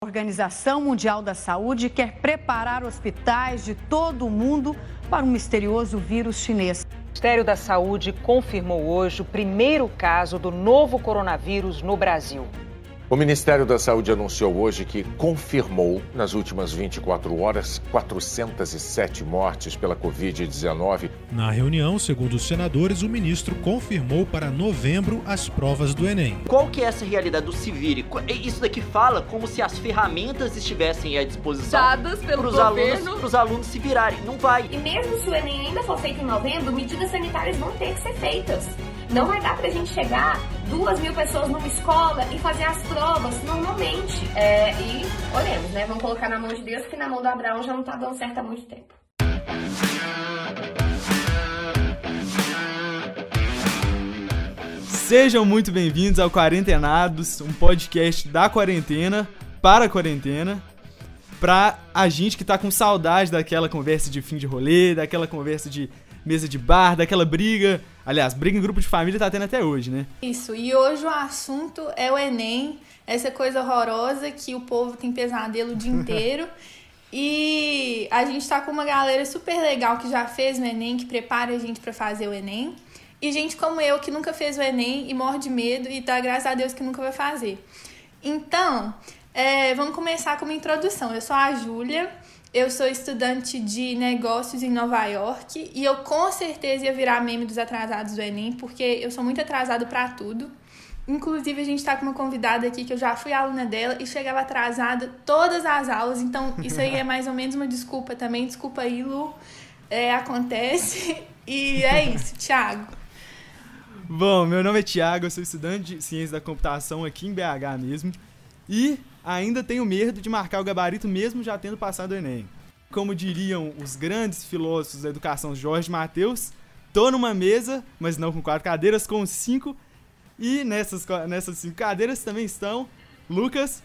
A Organização Mundial da Saúde quer preparar hospitais de todo o mundo para um misterioso vírus chinês. O Ministério da Saúde confirmou hoje o primeiro caso do novo coronavírus no Brasil. O Ministério da Saúde anunciou hoje que confirmou, nas últimas 24 horas, 407 mortes pela Covid-19. Na reunião, segundo os senadores, o ministro confirmou para novembro as provas do Enem. Qual que é essa realidade do se vire? Isso daqui fala como se as ferramentas estivessem à disposição dadas pelo pros governo. alunos, os alunos se virarem. Não vai. E mesmo se o Enem ainda for feito em novembro, medidas sanitárias vão ter que ser feitas. Não vai dar pra gente chegar duas mil pessoas numa escola e fazer as provas normalmente. É, e olhemos, né? Vamos colocar na mão de Deus, que na mão do Abraão já não tá dando certo há muito tempo. Sejam muito bem-vindos ao Quarentenados, um podcast da quarentena, para a quarentena, pra a gente que tá com saudade daquela conversa de fim de rolê, daquela conversa de mesa de bar, daquela briga. Aliás, briga em grupo de família tá tendo até hoje, né? Isso, e hoje o assunto é o Enem, essa coisa horrorosa que o povo tem pesadelo o dia inteiro. E a gente tá com uma galera super legal que já fez o Enem, que prepara a gente para fazer o Enem. E gente como eu que nunca fez o Enem e morre de medo e dá graças a Deus que nunca vai fazer. Então, é, vamos começar com uma introdução. Eu sou a Júlia, eu sou estudante de negócios em Nova York e eu com certeza ia virar meme dos atrasados do Enem, porque eu sou muito atrasado para tudo. Inclusive, a gente tá com uma convidada aqui que eu já fui aluna dela e chegava atrasada todas as aulas, então isso aí é mais ou menos uma desculpa também. Desculpa aí, Lu. É, acontece. E é isso, Thiago. Bom, meu nome é Thiago, eu sou estudante de ciência da computação aqui em BH mesmo. E ainda tenho medo de marcar o gabarito mesmo já tendo passado o Enem. Como diriam os grandes filósofos da educação Jorge Mateus, tô numa mesa, mas não com quatro cadeiras, com cinco. E nessas, nessas cinco cadeiras também estão Lucas.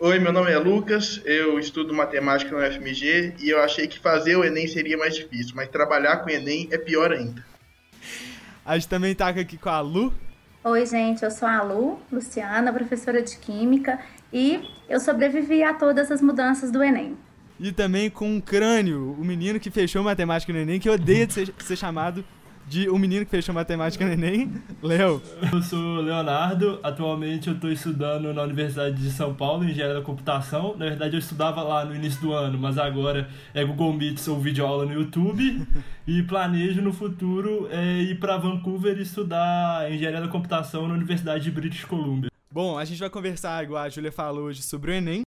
Oi, meu nome é Lucas, eu estudo matemática no FMG e eu achei que fazer o Enem seria mais difícil, mas trabalhar com o Enem é pior ainda. A gente também tá aqui com a Lu. Oi, gente, eu sou a Lu, Luciana, professora de Química, e eu sobrevivi a todas as mudanças do Enem. E também com um crânio, o menino que fechou matemática no Enem, que odeia de ser, ser chamado de o menino que fechou matemática no Enem, Léo. Eu sou Leonardo, atualmente eu estou estudando na Universidade de São Paulo, Engenharia da Computação. Na verdade eu estudava lá no início do ano, mas agora é Google Meet ou videoaula no YouTube. e planejo no futuro é, ir para Vancouver e estudar Engenharia da Computação na Universidade de British Columbia. Bom, a gente vai conversar, igual a Júlia falou hoje, sobre o Enem.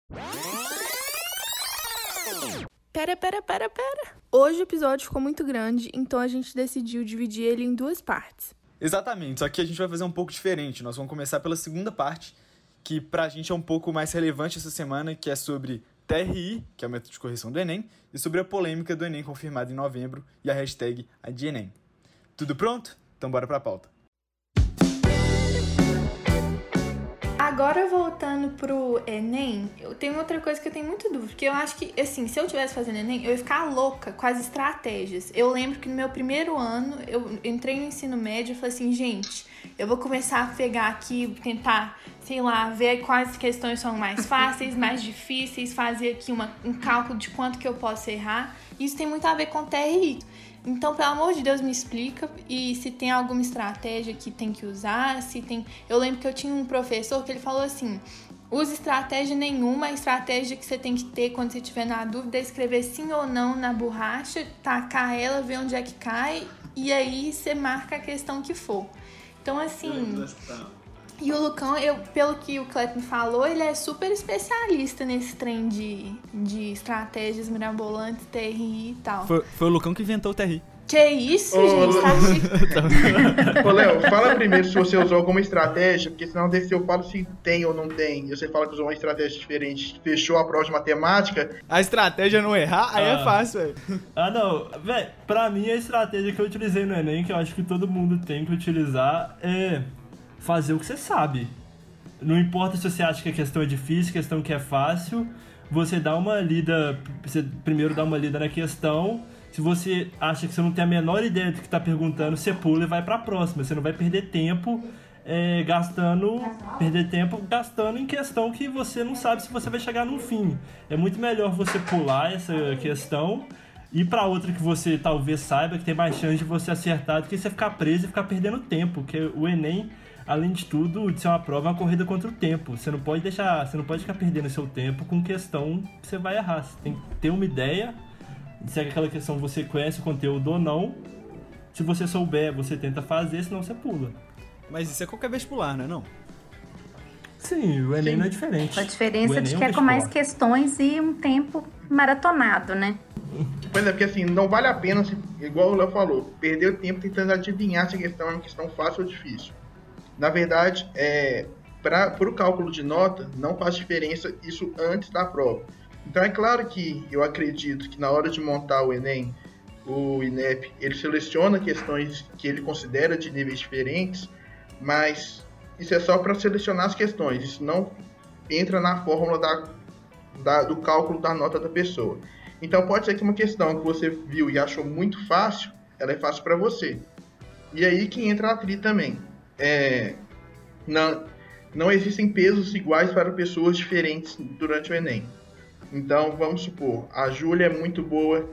Pera, pera, pera, pera. Hoje o episódio ficou muito grande, então a gente decidiu dividir ele em duas partes. Exatamente, só que a gente vai fazer um pouco diferente. Nós vamos começar pela segunda parte, que pra gente é um pouco mais relevante essa semana, que é sobre TRI, que é o método de correção do Enem, e sobre a polêmica do Enem confirmada em novembro e a hashtag ADENEM. Tudo pronto? Então bora pra pauta. Agora voltando pro Enem, eu tenho outra coisa que eu tenho muito dúvida, porque eu acho que, assim, se eu tivesse fazendo Enem, eu ia ficar louca com as estratégias. Eu lembro que no meu primeiro ano, eu entrei no ensino médio e falei assim, gente, eu vou começar a pegar aqui, tentar, sei lá, ver quais questões são mais fáceis, mais difíceis, fazer aqui uma, um cálculo de quanto que eu posso errar. Isso tem muito a ver com TRI. Então, pelo amor de Deus, me explica e se tem alguma estratégia que tem que usar, se tem. Eu lembro que eu tinha um professor que ele falou assim: use estratégia nenhuma, a estratégia que você tem que ter quando você estiver na dúvida é escrever sim ou não na borracha, tacar ela, ver onde é que cai e aí você marca a questão que for. Então, assim. E o Lucão, eu, pelo que o Clepton falou, ele é super especialista nesse trem de, de estratégias mirabolantes, TRI e tal. Foi, foi o Lucão que inventou o TRI. Que isso, Ô, gente? Tá chique. Ô, Léo, fala primeiro se você usou alguma estratégia, porque senão desse eu falo se tem ou não tem. E você fala que usou uma estratégia diferente, fechou a prova de matemática. A estratégia é não errar, aí é Ah. fácil, velho. Ah, não. Véi, pra mim a estratégia que eu utilizei no Enem, que eu acho que todo mundo tem que utilizar, é fazer o que você sabe. Não importa se você acha que a questão é difícil, questão que é fácil, você dá uma lida, você primeiro dá uma lida na questão. Se você acha que você não tem a menor ideia do que tá perguntando, você pula e vai pra próxima. Você não vai perder tempo é, gastando, perder tempo gastando em questão que você não sabe se você vai chegar no fim. É muito melhor você pular essa questão e para outra que você talvez saiba que tem mais chance de você acertar do que você ficar preso e ficar perdendo tempo, porque o Enem, além de tudo, de ser uma prova, é uma corrida contra o tempo. Você não pode deixar, você não pode ficar perdendo seu tempo com questão que você vai errar. Você tem que ter uma ideia, se é aquela questão você conhece o conteúdo ou não. Se você souber, você tenta fazer, senão você pula. Mas isso é qualquer vestibular, não é não? Sim, o Enem Sim. não é diferente. A diferença de que é com mais questões e um tempo maratonado, né? Pois é, porque assim, não vale a pena, igual o Léo falou, perder o tempo tentando adivinhar se a questão é uma questão fácil ou difícil. Na verdade, é, para o cálculo de nota, não faz diferença isso antes da prova. Então é claro que eu acredito que na hora de montar o Enem, o INEP, ele seleciona questões que ele considera de níveis diferentes, mas isso é só para selecionar as questões, isso não entra na fórmula da, da, do cálculo da nota da pessoa. Então pode ser que uma questão que você viu e achou muito fácil, ela é fácil para você. E aí que entra a tri também. É, não, não existem pesos iguais para pessoas diferentes durante o Enem. Então vamos supor, a Júlia é muito boa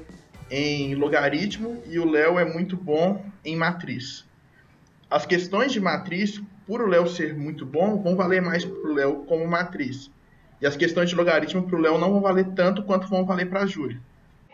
em logaritmo e o Léo é muito bom em matriz. As questões de matriz, por o Léo ser muito bom, vão valer mais para o Léo como matriz. E as questões de logaritmo para o Léo não vão valer tanto quanto vão valer para a Júlia.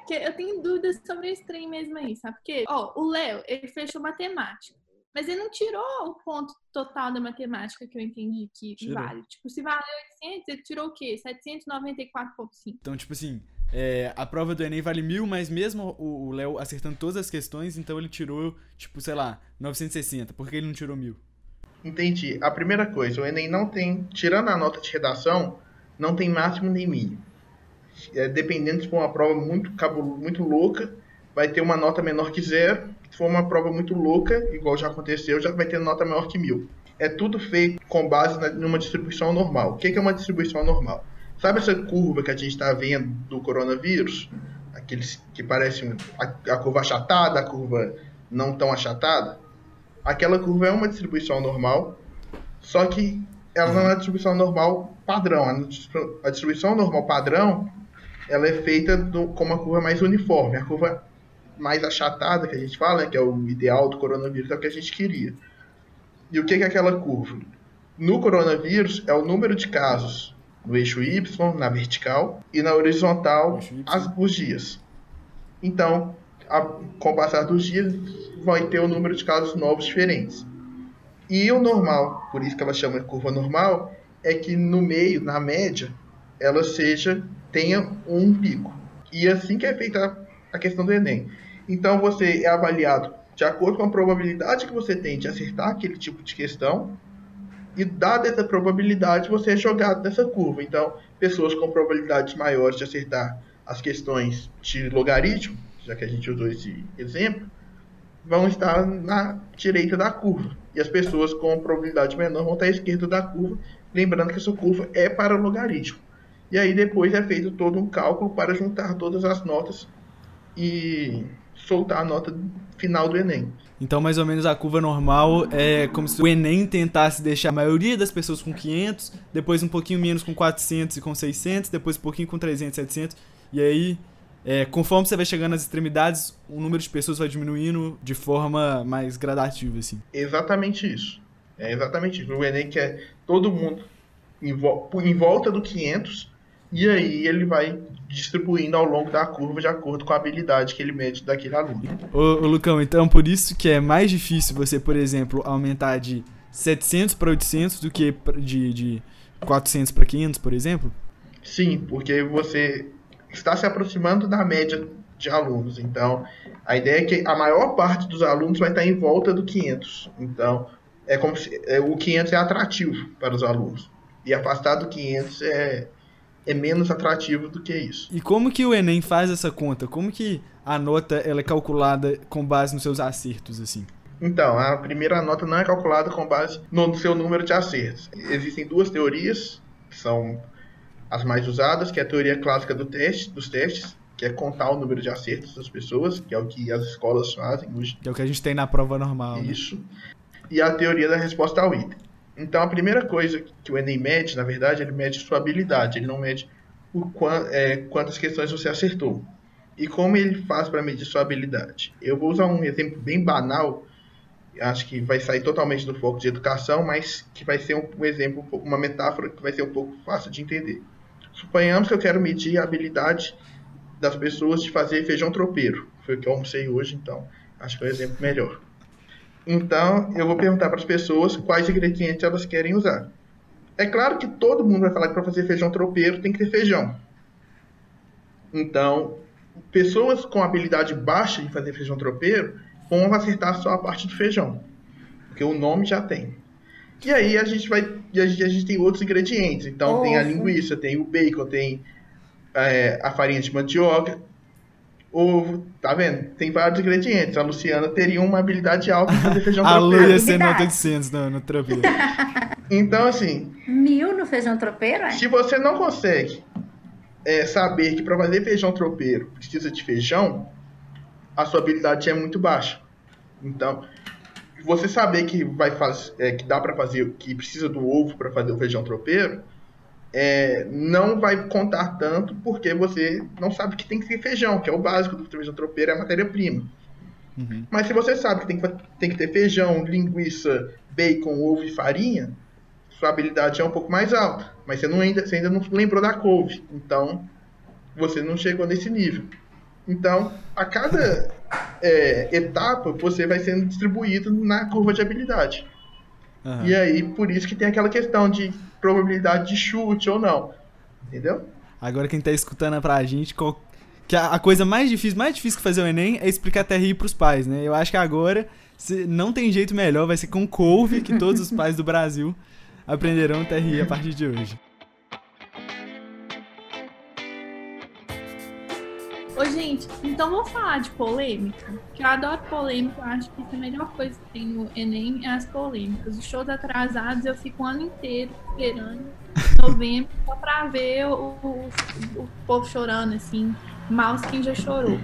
Eu tenho dúvidas sobre esse trem mesmo aí, sabe? Porque, ó, o Léo, ele fechou matemática. Mas ele não tirou o ponto total da matemática que eu entendi que tirou. vale. Tipo, se vale 800, ele tirou o quê? 794,5. Então, tipo assim, é, a prova do Enem vale mil, mas mesmo o Léo acertando todas as questões, então ele tirou, tipo, sei lá, 960. Por que ele não tirou mil? Entendi. A primeira coisa, o Enem não tem, tirando a nota de redação, não tem máximo nem mínimo. É, dependendo se for uma prova muito, muito louca, vai ter uma nota menor que zero. Se for uma prova muito louca, igual já aconteceu, já vai ter nota maior que mil. É tudo feito com base na, numa distribuição normal. O que é uma distribuição normal? Sabe essa curva que a gente está vendo do coronavírus? Aqueles que parecem a, a curva achatada, a curva não tão achatada? Aquela curva é uma distribuição normal, só que ela não é uma distribuição normal padrão. A distribuição normal padrão ela é feita do, com uma curva mais uniforme. A curva mais achatada que a gente fala, né, que é o ideal do coronavírus, é o que a gente queria. E o que é aquela curva? No coronavírus, é o número de casos no eixo Y, na vertical, e na horizontal, as, os dias. Então, a, com o passar dos dias, vai ter o um número de casos novos diferentes. E o normal, por isso que ela chama de curva normal, é que no meio, na média, ela seja tenha um pico. E assim que é feita a questão do Enem. Então você é avaliado de acordo com a probabilidade que você tem de acertar aquele tipo de questão, e dada essa probabilidade, você é jogado nessa curva. Então, pessoas com probabilidades maiores de acertar as questões de logaritmo, já que a gente usou esse exemplo, vão estar na direita da curva. E as pessoas com probabilidade menor vão estar à esquerda da curva, lembrando que essa curva é para o logaritmo. E aí depois é feito todo um cálculo para juntar todas as notas e soltar a nota final do Enem. Então, mais ou menos a curva normal é como se o Enem tentasse deixar a maioria das pessoas com 500, depois um pouquinho menos com 400 e com 600, depois um pouquinho com 300, 700, e aí é, conforme você vai chegando às extremidades, o número de pessoas vai diminuindo de forma mais gradativa, assim. Exatamente isso. É exatamente isso. O Enem quer todo mundo em, vo em volta do 500 e aí ele vai distribuindo ao longo da curva de acordo com a habilidade que ele mede daquele aluno. Ô, ô Lucão, então por isso que é mais difícil você, por exemplo, aumentar de 700 para 800 do que de, de 400 para 500, por exemplo? Sim, porque você está se aproximando da média de alunos. Então, a ideia é que a maior parte dos alunos vai estar em volta do 500. Então, é como se é, o 500 é atrativo para os alunos. E afastado do 500 é, é menos atrativo do que isso. E como que o Enem faz essa conta? Como que a nota ela é calculada com base nos seus acertos, assim? Então, a primeira nota não é calculada com base no seu número de acertos. Existem duas teorias, que são as mais usadas, que é a teoria clássica do teste, dos testes, que é contar o número de acertos das pessoas, que é o que as escolas fazem hoje. Que é o que a gente tem na prova normal. Né? Isso. Né? E a teoria da resposta ao item. Então, a primeira coisa que o Enem mede, na verdade, ele mede sua habilidade, ele não mede o é, quantas questões você acertou. E como ele faz para medir sua habilidade? Eu vou usar um exemplo bem banal, acho que vai sair totalmente do foco de educação, mas que vai ser um, um exemplo, uma metáfora que vai ser um pouco fácil de entender. Suponhamos que eu quero medir a habilidade das pessoas de fazer feijão tropeiro. Foi o que eu almocei hoje, então acho que é um exemplo melhor. Então, eu vou perguntar para as pessoas quais ingredientes elas querem usar. É claro que todo mundo vai falar que para fazer feijão tropeiro tem que ter feijão. Então, pessoas com habilidade baixa de fazer feijão tropeiro vão acertar só a parte do feijão, porque o nome já tem. E aí a gente vai, a gente, a gente tem outros ingredientes. Então tem a linguiça, tem o bacon, tem é, a farinha de mandioca, ovo, tá vendo? Tem vários ingredientes. A Luciana teria uma habilidade alta de fazer feijão tropeiro. A Lu ia ser nota 800 no, no tropeiro. então assim... Mil no feijão tropeiro, é? Se você não consegue é, saber que para fazer feijão tropeiro precisa de feijão, a sua habilidade é muito baixa. Então, você saber que vai fazer, é, que dá para fazer, que precisa do ovo para fazer o feijão tropeiro, é, não vai contar tanto porque você não sabe que tem que ter feijão, que é o básico do feijão tropeiro, é a matéria-prima. Uhum. Mas se você sabe que tem, que tem que ter feijão, linguiça, bacon, ovo e farinha, sua habilidade é um pouco mais alta. Mas você, não ainda, você ainda não lembrou da couve. Então, você não chegou nesse nível. Então, a cada é, etapa, você vai sendo distribuído na curva de habilidade. Uhum. E aí, por isso que tem aquela questão de probabilidade de chute ou não. Entendeu? Agora quem tá escutando pra gente, que a coisa mais difícil, mais difícil que fazer o Enem é explicar TRI pros pais, né? Eu acho que agora não tem jeito melhor, vai ser com couve que todos os pais do Brasil aprenderão TRI a partir de hoje. Ô, gente, então vamos falar de polêmica? Que eu adoro polêmica, eu acho que a melhor coisa que tem no Enem é as polêmicas. Os shows atrasados eu fico o ano inteiro esperando, novembro, só pra ver o, o, o povo chorando, assim. Mal quem já chorou.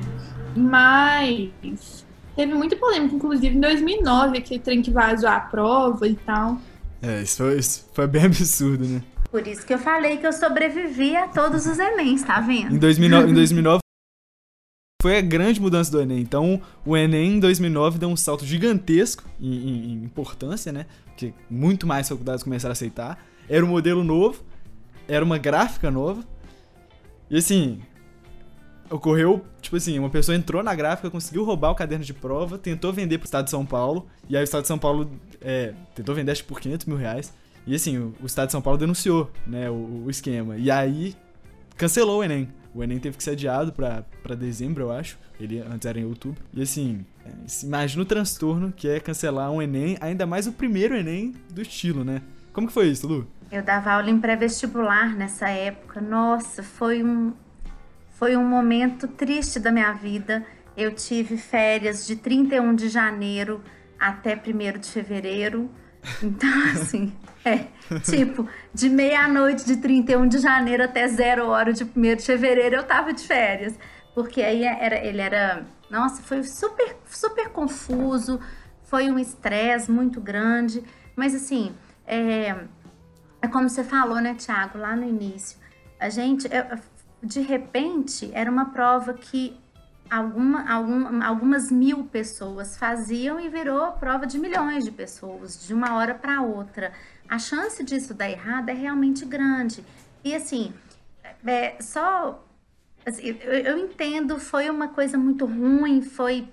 Mas teve muita polêmica, inclusive em 2009, aquele trem que vazou a prova e tal. É, isso foi, isso foi bem absurdo, né? Por isso que eu falei que eu sobrevivi a todos os Enems, tá vendo? Em 2009, em 2009 foi a grande mudança do Enem. Então, o Enem em 2009 deu um salto gigantesco em, em, em importância, né? Porque muito mais faculdades começaram a aceitar. Era um modelo novo, era uma gráfica nova. E assim, ocorreu, tipo assim, uma pessoa entrou na gráfica, conseguiu roubar o caderno de prova, tentou vender pro estado de São Paulo, e aí o estado de São Paulo é, tentou vender acho por 500 mil reais. E assim, o, o estado de São Paulo denunciou, né, o, o esquema. E aí cancelou o Enem. O Enem teve que ser adiado pra dezembro, eu acho. Ele antes era em outubro. E assim, é, imagina o transtorno que é cancelar um Enem, ainda mais o primeiro Enem do estilo, né? Como que foi isso, Lu? Eu dava aula em pré-vestibular nessa época. Nossa, foi um, foi um momento triste da minha vida. Eu tive férias de 31 de janeiro até 1 de fevereiro. Então, assim, é, tipo, de meia-noite de 31 de janeiro até zero hora de 1 de fevereiro eu tava de férias. Porque aí era, ele era. Nossa, foi super, super confuso, foi um estresse muito grande. Mas assim, é, é como você falou, né, Tiago, lá no início. A gente, de repente, era uma prova que alguma, algum, algumas mil pessoas faziam e virou prova de milhões de pessoas, de uma hora para outra. A chance disso dar errado é realmente grande. E assim, é, só. Assim, eu, eu, entendo, foi uma coisa muito ruim, foi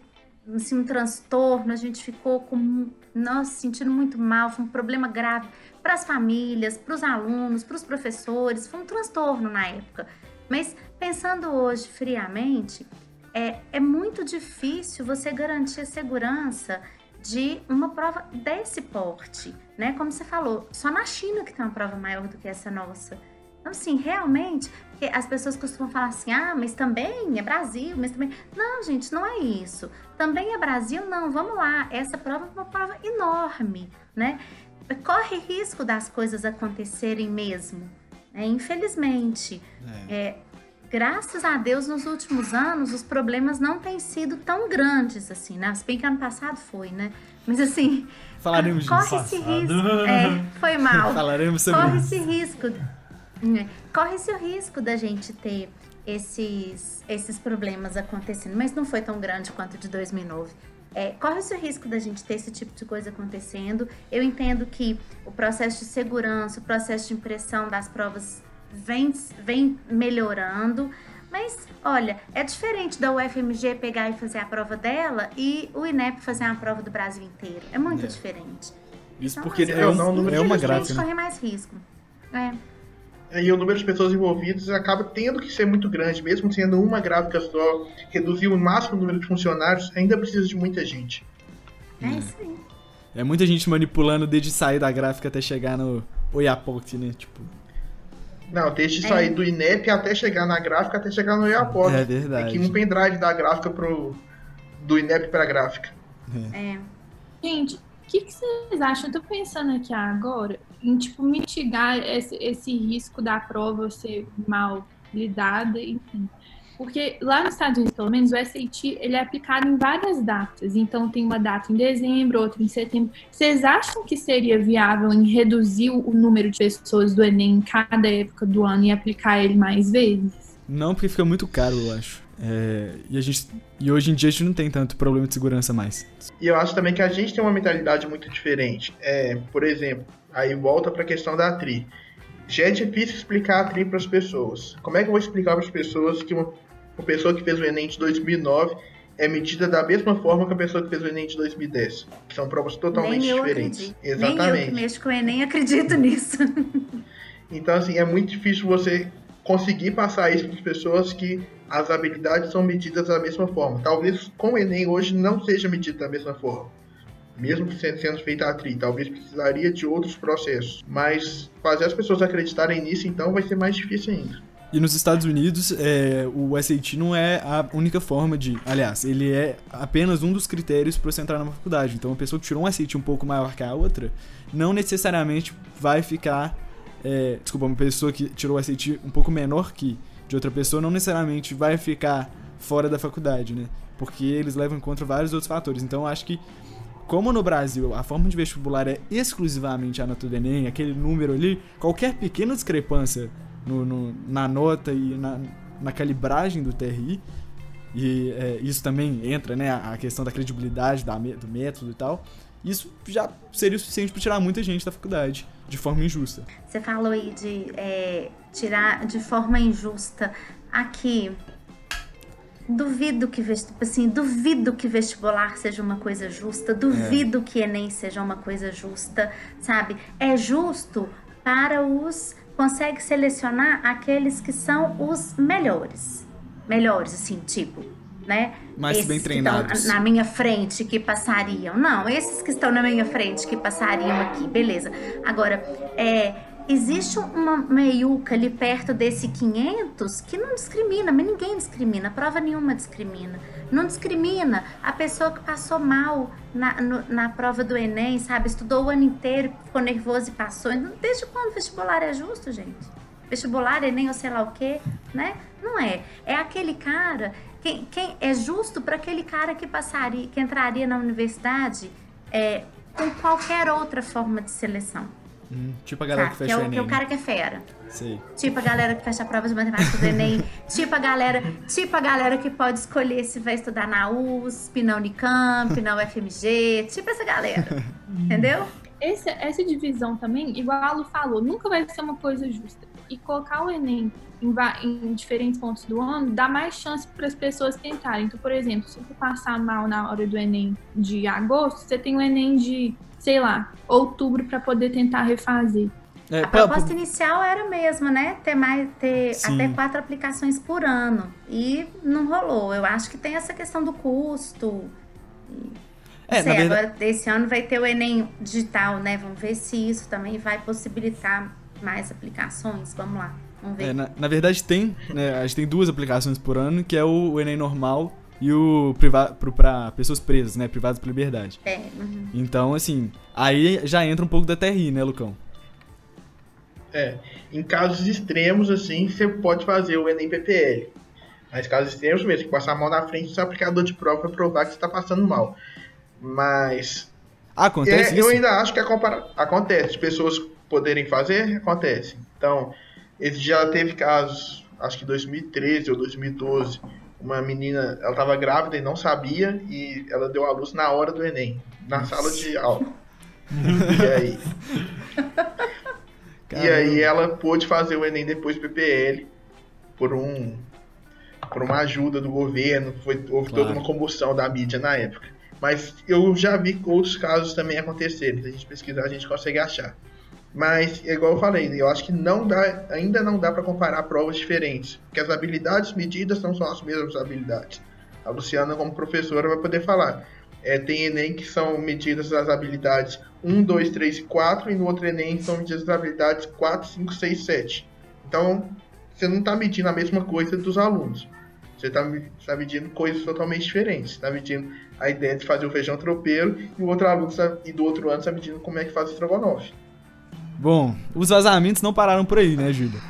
assim, um transtorno, a gente ficou com. Nossa, sentindo muito mal, foi um problema grave para as famílias, para os alunos, para os professores, foi um transtorno na época. Mas pensando hoje friamente, é, é muito difícil você garantir a segurança de uma prova desse porte, né? Como você falou, só na China que tem uma prova maior do que essa nossa. Então, assim, realmente, porque as pessoas costumam falar assim, ah, mas também é Brasil, mas também. Não, gente, não é isso. Também é Brasil, não, vamos lá. Essa prova é uma prova enorme, né? Corre risco das coisas acontecerem mesmo. Né? Infelizmente. É. É, graças a Deus, nos últimos anos, os problemas não têm sido tão grandes assim, né? Se bem que ano passado foi, né? Mas assim. Falaremos corre disso. esse risco. É, foi mal. Falaremos sobre corre isso. esse risco. É, Corre esse risco da gente ter esses, esses problemas acontecendo, mas não foi tão grande quanto o de 2009. É, corre esse risco da gente ter esse tipo de coisa acontecendo. Eu entendo que o processo de segurança, o processo de impressão das provas vem, vem melhorando. Mas, olha, é diferente da UFMG pegar e fazer a prova dela e o INEP fazer a prova do Brasil inteiro. É muito É. diferente. Isso Então, porque assim, é, um- não, não é uma graça, gente né? corre mais risco. É. E o número de pessoas envolvidas acaba tendo que ser muito grande, mesmo sendo uma gráfica só, reduzir o máximo o número de funcionários, ainda precisa de muita gente. É isso aí. É muita gente manipulando desde sair da gráfica até chegar no Oiapoque, né? Tipo, Não, desde É. sair do INEP até chegar na gráfica, até chegar no Iapoc. É verdade. Tem que ir um pendrive da gráfica pro. do INEP pra gráfica. É. Gente, o que, que vocês acham? Eu tô pensando aqui agora em, tipo, mitigar esse, esse risco da prova ser mal lidada, enfim. Porque lá nos Estados Unidos, pelo menos, o SAT ele é aplicado em várias datas. Então, tem uma data em dezembro, outra em setembro. Vocês acham que seria viável em reduzir o número de pessoas do Enem em cada época do ano e aplicar ele mais vezes? não porque fica muito caro, eu acho. É, e, a gente, e hoje em dia a gente não tem tanto problema de segurança mais. E eu acho também que a gente tem uma mentalidade muito diferente. É, por exemplo, aí volta pra questão da TRI. Já é difícil explicar a TRI para as pessoas. Como é que eu vou explicar para as pessoas que uma, uma pessoa que fez o Enem de 2009 é medida da mesma forma que a pessoa que fez o Enem de 2010? Que são provas totalmente diferentes. acredito. Nem eu que Exatamente. mexo com o Enem acredito nisso. Então, assim, é muito difícil você conseguir passar isso para as pessoas que as habilidades são medidas da mesma forma. Talvez com o Enem hoje não seja medido da mesma forma. Mesmo sendo sendo feita a TRI, talvez precisaria de outros processos. Mas fazer as pessoas acreditarem nisso, então, vai ser mais difícil ainda. E nos Estados Unidos, é, o SAT não é a única forma de. Aliás, ele é apenas um dos critérios para você entrar na faculdade. Então, uma pessoa que tirou um SAT um pouco maior que a outra, não necessariamente vai ficar. é, desculpa, uma pessoa que tirou o SAT um pouco menor que de outra pessoa, não necessariamente vai ficar fora da faculdade, né? Porque eles levam em conta vários outros fatores. Então, acho que como no Brasil a forma de vestibular é exclusivamente a nota do Enem, aquele número ali, qualquer pequena discrepância no, no- na nota e na, na calibragem do TRI, e é, isso também entra, né, a questão da credibilidade da do método e tal, isso já seria o suficiente para tirar muita gente da faculdade de forma injusta. Você falou aí de é, tirar de forma injusta. Aqui, duvido que tipo assim, duvido que vestibular seja uma coisa justa, duvido que Enem seja uma coisa justa, sabe? É justo para os consegue selecionar aqueles que são os melhores. Melhores, assim, tipo, né? Mais Esses bem treinados. na minha frente que passariam. Não, esses que estão na minha frente que passariam aqui, beleza. Agora, é, existe uma meiuca ali perto desse 500 que não discrimina, mas ninguém discrimina, prova nenhuma discrimina. Não discrimina a pessoa que passou mal na, no- na prova do Enem, sabe? Estudou o ano inteiro, ficou nervoso e passou. Então, Desde quando vestibular é justo, gente? Vestibular, Enem ou sei lá o quê, né? Não é. É aquele cara. Quem, quem é justo para aquele cara que passaria, que entraria na universidade é, com qualquer outra forma de seleção. Hum, tipo a galera Tá? que Que fecha é o Enem. que é o cara que é fera. Sei. Tipo a galera que fecha a prova de matemática do Enem. tipo a galera, tipo a galera que pode escolher se vai estudar na USP, na Unicamp, na UFMG. Tipo essa galera. Entendeu? Esse- essa divisão também, igual a Lu falou, nunca vai ser uma coisa justa. E colocar o Enem em, em diferentes pontos do ano dá mais chance para as pessoas tentarem. Então, por exemplo, se você passar mal na hora do Enem de agosto, você tem o Enem de, sei lá, outubro para poder tentar refazer. É, A pra- proposta inicial era a mesma, né? Ter, mais, ter Sim. até quatro aplicações por ano. E não rolou. Eu acho que tem essa questão do custo. É, Não sei, verdade- agora esse ano vai ter o Enem digital, né? Vamos ver se isso também vai possibilitar mais aplicações. Vamos lá, vamos ver. É, na, na verdade tem, né, a gente tem duas aplicações por ano, que é o, o Enem normal e o privado para pessoas presas, né, privadas por liberdade. É, uhum. Então, assim, aí já entra um pouco da TRI, né, Lucão? É, em casos extremos, assim, você pode fazer o Enem PPL. Mas casos extremos mesmo, que passar a mão na frente do seu aplicador de prova para provar que você está passando mal. Mas. Acontece é, isso? Eu ainda acho que compara... acontece. Pessoas poderem fazer, acontece. Então, já teve casos, acho que 2013 ou 2012, uma menina, ela estava grávida e não sabia, e ela deu a luz na hora do Enem, na sala de aula. e aí? E aí ela pôde fazer o Enem depois do PPL por um por uma ajuda do governo, foi, houve claro. toda uma comoção da mídia na época. Mas eu já vi outros casos também acontecerem. Se a gente pesquisar, a gente consegue achar. Mas, igual eu falei, eu acho que não dá, ainda não dá para comparar provas diferentes, porque as habilidades medidas não são as mesmas habilidades. A Luciana, como professora, vai poder falar. É, tem Enem que são medidas as habilidades 1, 2, 3 e 4, e no outro Enem são medidas as habilidades 4, 5, 6, 7. Então, você não está medindo a mesma coisa dos alunos. Você está tá medindo coisas totalmente diferentes. Está medindo a ideia de fazer o feijão tropeiro e o outro aluno tá, e do outro ano está medindo como é que faz o estrogonofe. Bom, os vazamentos não pararam por aí, né, Júlia?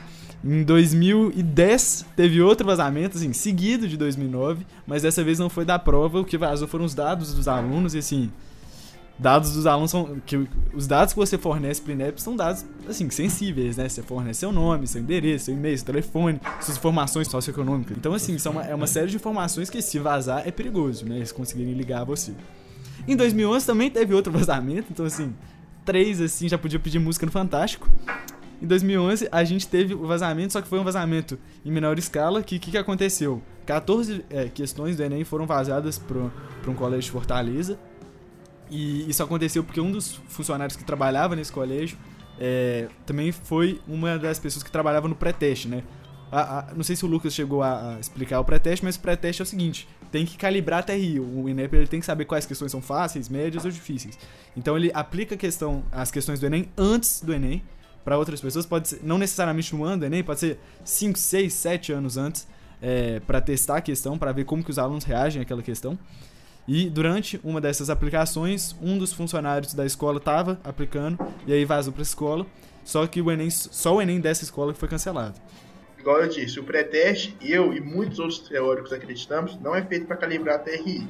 Em 2010 teve outro vazamento, assim, seguido de 2009, mas dessa vez não foi da prova, o que vazou foram os dados dos alunos e assim, dados dos alunos são que os dados que você fornece para o INEP são dados assim sensíveis, né? Você fornece seu nome, seu endereço, seu e-mail, seu telefone, suas informações socioeconômicas. Então assim, são uma, é uma série de informações que se vazar é perigoso, né? Eles conseguirem ligar a você. Em 2011 também teve outro vazamento, então assim, três, assim, já podia pedir música no Fantástico. Em 2011, a gente teve o vazamento, só que foi um vazamento em menor escala. Que que, que aconteceu? 14 é, questões do Enem foram vazadas para um colégio de Fortaleza. E isso aconteceu porque um dos funcionários que trabalhava nesse colégio é, também foi uma das pessoas que trabalhava no pré-teste, né? A, a, não sei se o Lucas chegou a, a explicar o pré-teste, mas o pré-teste é o seguinte: tem que calibrar a TRI. O INEP ele tem que saber quais questões são fáceis, médias ou difíceis. Então ele aplica questão, as questões do Enem antes do Enem para outras pessoas. Pode ser, não necessariamente no ano do Enem, pode ser 5, 6, 7 anos antes é, para testar a questão, para ver como que os alunos reagem àquela questão. E durante uma dessas aplicações, um dos funcionários da escola estava aplicando e aí vazou para a escola. Só que o Enem, só o Enem dessa escola foi cancelado igual eu disse, o pré-teste, eu e muitos outros teóricos acreditamos, não é feito para calibrar a TRI.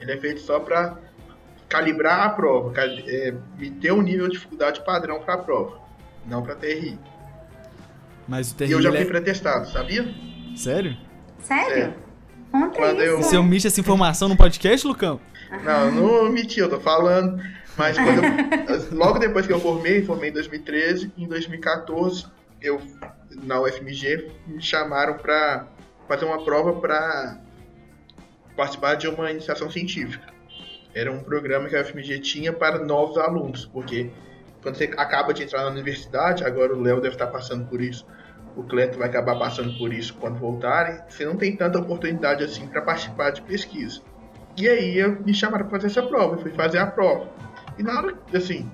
Ele é feito só para calibrar a prova, é, ter um nível de dificuldade padrão para a prova, não para TRI. Mas o TRI e eu já fui é... pré-testado, sabia? Sério? Sério? Conta Quando isso. eu... Você omite essa informação no podcast, Lucão? Não, não omiti, eu tô falando. Mas quando eu, logo depois que eu formei, formei em 2013, em 2014 eu na UFMG me chamaram para fazer uma prova para participar de uma iniciação científica. Era um programa que a UFMG tinha para novos alunos, porque quando você acaba de entrar na universidade, agora o Léo deve estar passando por isso, o Cleto vai acabar passando por isso quando voltarem, você não tem tanta oportunidade assim para participar de pesquisa. E aí me chamaram para fazer essa prova, eu fui fazer a prova. E na hora, assim,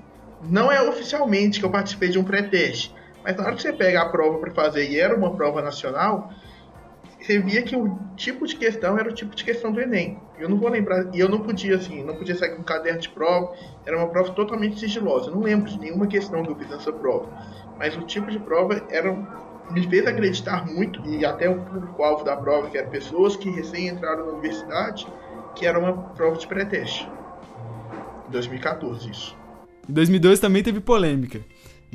não é oficialmente que eu participei de um pré-teste, mas na hora que você pega a prova para fazer e era uma prova nacional, você via que o tipo de questão era o tipo de questão do Enem. Eu não vou lembrar, e eu não podia, assim, não podia sair com um caderno de prova, era uma prova totalmente sigilosa. Eu não lembro de nenhuma questão que eu fiz nessa prova. Mas o tipo de prova era, me fez acreditar muito, e até o público-alvo da prova, que eram pessoas que recém entraram na universidade, que era uma prova de pré-teste. Em 2014, isso. Em 2012 também teve polêmica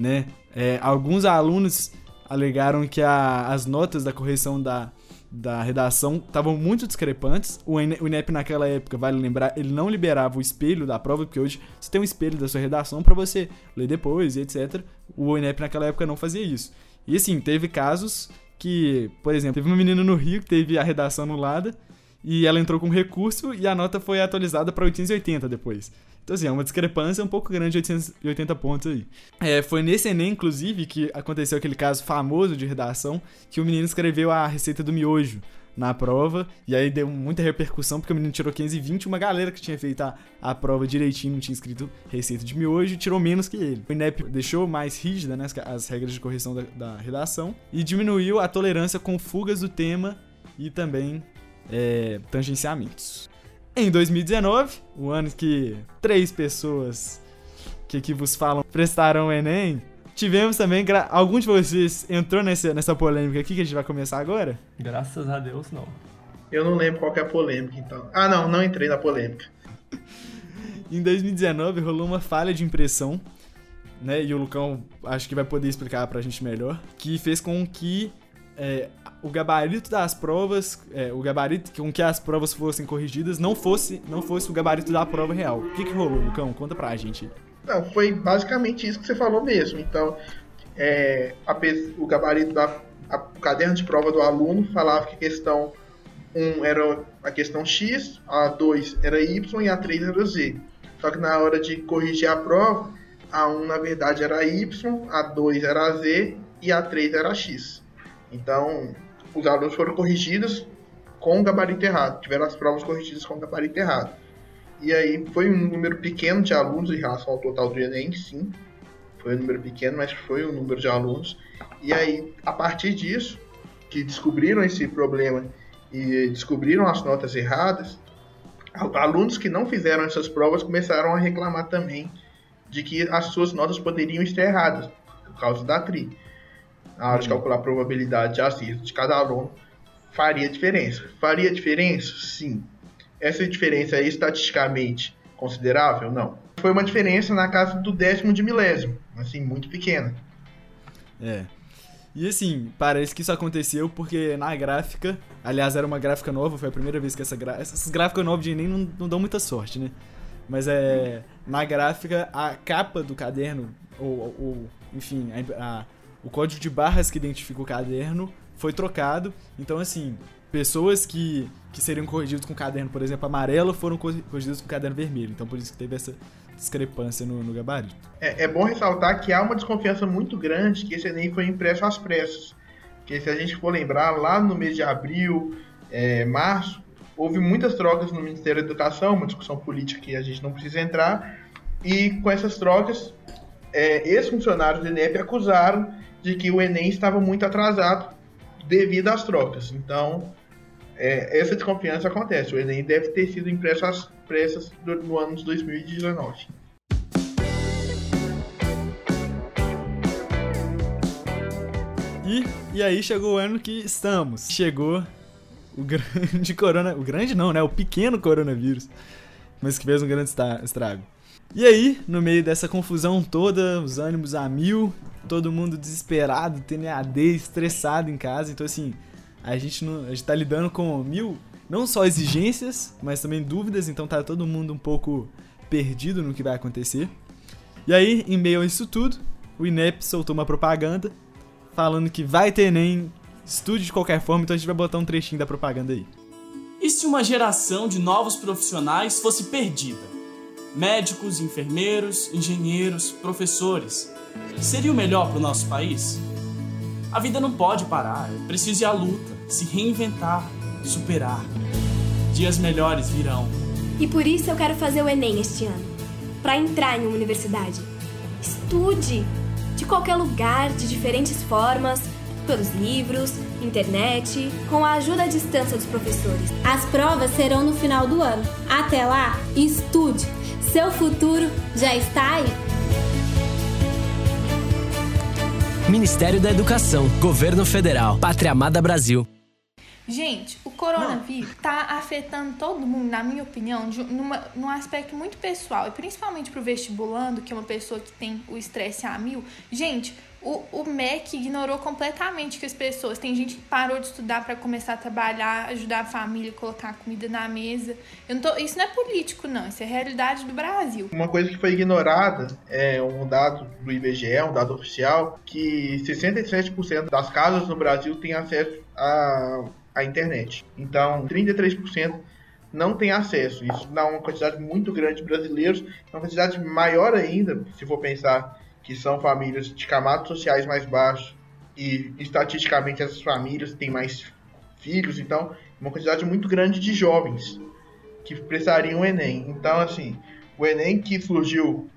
né? É, alguns alunos alegaram que a, as notas da correção da, da redação estavam muito discrepantes. O INEP naquela época, vale lembrar, ele não liberava o espelho da prova, porque hoje você tem um espelho da sua redação para você ler depois e etc. O INEP naquela época não fazia isso. E assim, teve casos que, por exemplo, teve uma menina no Rio que teve a redação anulada e ela entrou com recurso e a nota foi atualizada para 880 depois. Então, assim, é uma discrepância um pouco grande de 880 pontos aí. É, foi nesse Enem, inclusive, que aconteceu aquele caso famoso de redação, que o menino escreveu a receita do miojo na prova, e aí deu muita repercussão, porque o menino tirou 520, uma galera que tinha feito a, a prova direitinho, não tinha escrito receita de miojo, tirou menos que ele. O INEP deixou mais rígida né, as, as regras de correção da, da redação, e diminuiu a tolerância com fugas do tema e também é, tangenciamentos. Em 2019, o ano que três pessoas que aqui vos falam prestaram o Enem, tivemos também. Algum de vocês entrou nessa, nessa polêmica aqui que a gente vai começar agora? Graças a Deus, não. Eu não lembro qual é a polêmica, então. Ah, não, não entrei na polêmica. em 2019 rolou uma falha de impressão, né? E o Lucão acho que vai poder explicar pra gente melhor. Que fez com que é, o gabarito das provas, é, o gabarito com que as provas fossem corrigidas, não fosse, não fosse o gabarito da prova real. O que, que rolou, Lucão? Conta pra gente. Não, foi basicamente isso que você falou mesmo. Então, é, a, o gabarito da a, o caderno de prova do aluno falava que a questão 1 era a questão X, a 2 era Y e a 3 era Z. Só que na hora de corrigir a prova, a 1 na verdade era Y, a 2 era Z e a 3 era X. Então, os alunos foram corrigidos com o gabarito errado, tiveram as provas corrigidas com o gabarito errado. E aí foi um número pequeno de alunos em relação ao total do Enem, sim. Foi um número pequeno, mas foi um número de alunos. E aí, a partir disso, que descobriram esse problema e descobriram as notas erradas, alunos que não fizeram essas provas começaram a reclamar também de que as suas notas poderiam estar erradas, por causa da TRI na hora de uhum. calcular a probabilidade de acerto de cada aluno, faria diferença. Faria diferença? Sim. Essa diferença é estatisticamente considerável? Não. Foi uma diferença na casa do décimo de milésimo, assim, muito pequena. É. E assim, parece que isso aconteceu porque na gráfica, aliás, era uma gráfica nova, foi a primeira vez que essa gráfica. Essas gráficas novas de Enem não, não dão muita sorte, né? Mas é. Na gráfica, a capa do caderno, ou, ou enfim, a, a o código de barras que identifica o caderno foi trocado. Então, assim, pessoas que, que seriam corrigidas com caderno, por exemplo, amarelo, foram corrigidas com caderno vermelho. Então, por isso que teve essa discrepância no, no gabarito. É, é, bom ressaltar que há uma desconfiança muito grande que esse Enem foi impresso às pressas. Porque se a gente for lembrar, lá no mês de abril, é, março, houve muitas trocas no Ministério da Educação, uma discussão política que a gente não precisa entrar, e com essas trocas, é, ex-funcionários do INEP acusaram de que o Enem estava muito atrasado devido às trocas. Então, é, essa desconfiança acontece. O Enem deve ter sido impresso às pressas no ano de 2019. E, e aí chegou o ano que estamos. Chegou o grande corona... O grande não, né? O pequeno coronavírus. Mas que fez um grande estrago. E aí, no meio dessa confusão toda, os ânimos a mil, todo mundo desesperado, tendo AD, estressado em casa. Então, assim, a gente, não, a gente tá lidando com mil, não só exigências, mas também dúvidas. Então, tá todo mundo um pouco perdido no que vai acontecer. E aí, em meio a isso tudo, o INEP soltou uma propaganda falando que vai ter Enem, estude de qualquer forma. Então, a gente vai botar um trechinho da propaganda aí. E se uma geração de novos profissionais fosse perdida? Médicos, enfermeiros, engenheiros, professores. Seria o melhor para o nosso país? A vida não pode parar, é preciso ir à luta, se reinventar, superar. Dias melhores virão. E por isso eu quero fazer o Enem este ano para entrar em uma universidade. Estude! De qualquer lugar, de diferentes formas, pelos livros, internet, com a ajuda à distância dos professores. As provas serão no final do ano. Até lá, estude! Seu futuro já está aí. Ministério da Educação, Governo Federal, Pátria Amada Brasil. Gente, o coronavírus está afetando todo mundo, na minha opinião, de, numa, num aspecto muito pessoal, e principalmente para o vestibulando, que é uma pessoa que tem o estresse a mil. Gente, o, o MEC ignorou completamente que as pessoas. Tem gente que parou de estudar para começar a trabalhar, ajudar a família, colocar comida na mesa. Não tô, isso não é político, não. Isso é realidade do Brasil. Uma coisa que foi ignorada é um dado do IBGE, um dado oficial, que 67% das casas no Brasil têm acesso à, à internet. Então, 33% não tem acesso. Isso dá uma quantidade muito grande de brasileiros, uma quantidade maior ainda, se for pensar que são famílias de camadas sociais mais baixas e estatisticamente essas famílias têm mais filhos, então uma quantidade muito grande de jovens que prestariam o Enem. Então, assim, o Enem que surgiu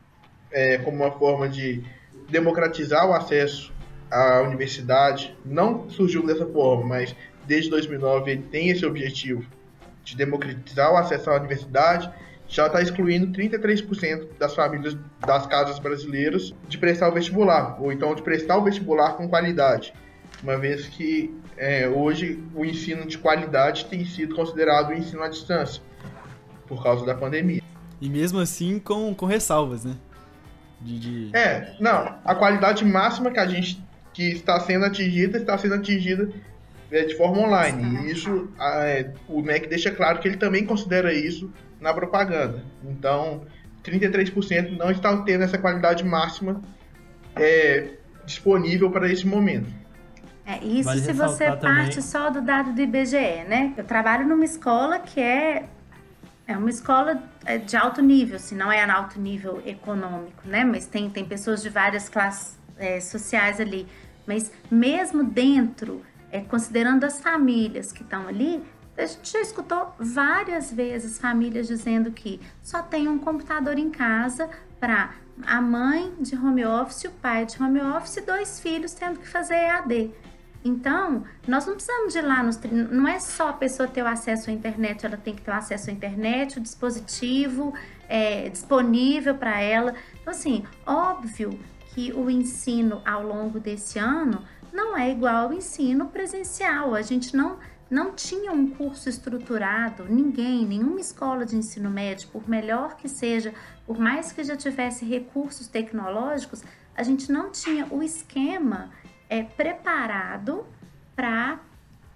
é, como uma forma de democratizar o acesso à universidade, não surgiu dessa forma, mas desde 2009 ele tem esse objetivo de democratizar o acesso à universidade, já está excluindo 33% das famílias das casas brasileiras de prestar o vestibular, ou então de prestar o vestibular com qualidade, uma vez que é, hoje o ensino de qualidade tem sido considerado o ensino à distância, por causa da pandemia. E mesmo assim com, com ressalvas, né? De, de... É, não, a qualidade máxima que a gente que está sendo atingida está sendo atingida é, de forma online. E isso é, o MEC deixa claro que ele também considera isso na propaganda. Então, 33% não estão tendo essa qualidade máxima disponível para esse momento. É, isso vale se você parte também... só do dado do IBGE, né? Eu trabalho numa escola que é, é uma escola de alto nível, se não é alto nível econômico, né? Mas tem, tem pessoas de várias classes é, sociais ali. Mas mesmo dentro, é, considerando as famílias que estão ali, a gente já escutou várias vezes famílias dizendo que só tem um computador em casa para a mãe de home office, o pai de home office e dois filhos tendo que fazer EAD. Então, nós não precisamos de lá nos. Não é só a pessoa ter o acesso à internet, ela tem que ter o acesso à internet, o dispositivo é, disponível para ela. Então, assim, óbvio que o ensino ao longo desse ano não é igual ao ensino presencial. A gente não, não tinha um curso estruturado, ninguém, nenhuma escola de ensino médio, por melhor que seja, por mais que já tivesse recursos tecnológicos, a gente não tinha o esquema é, preparado para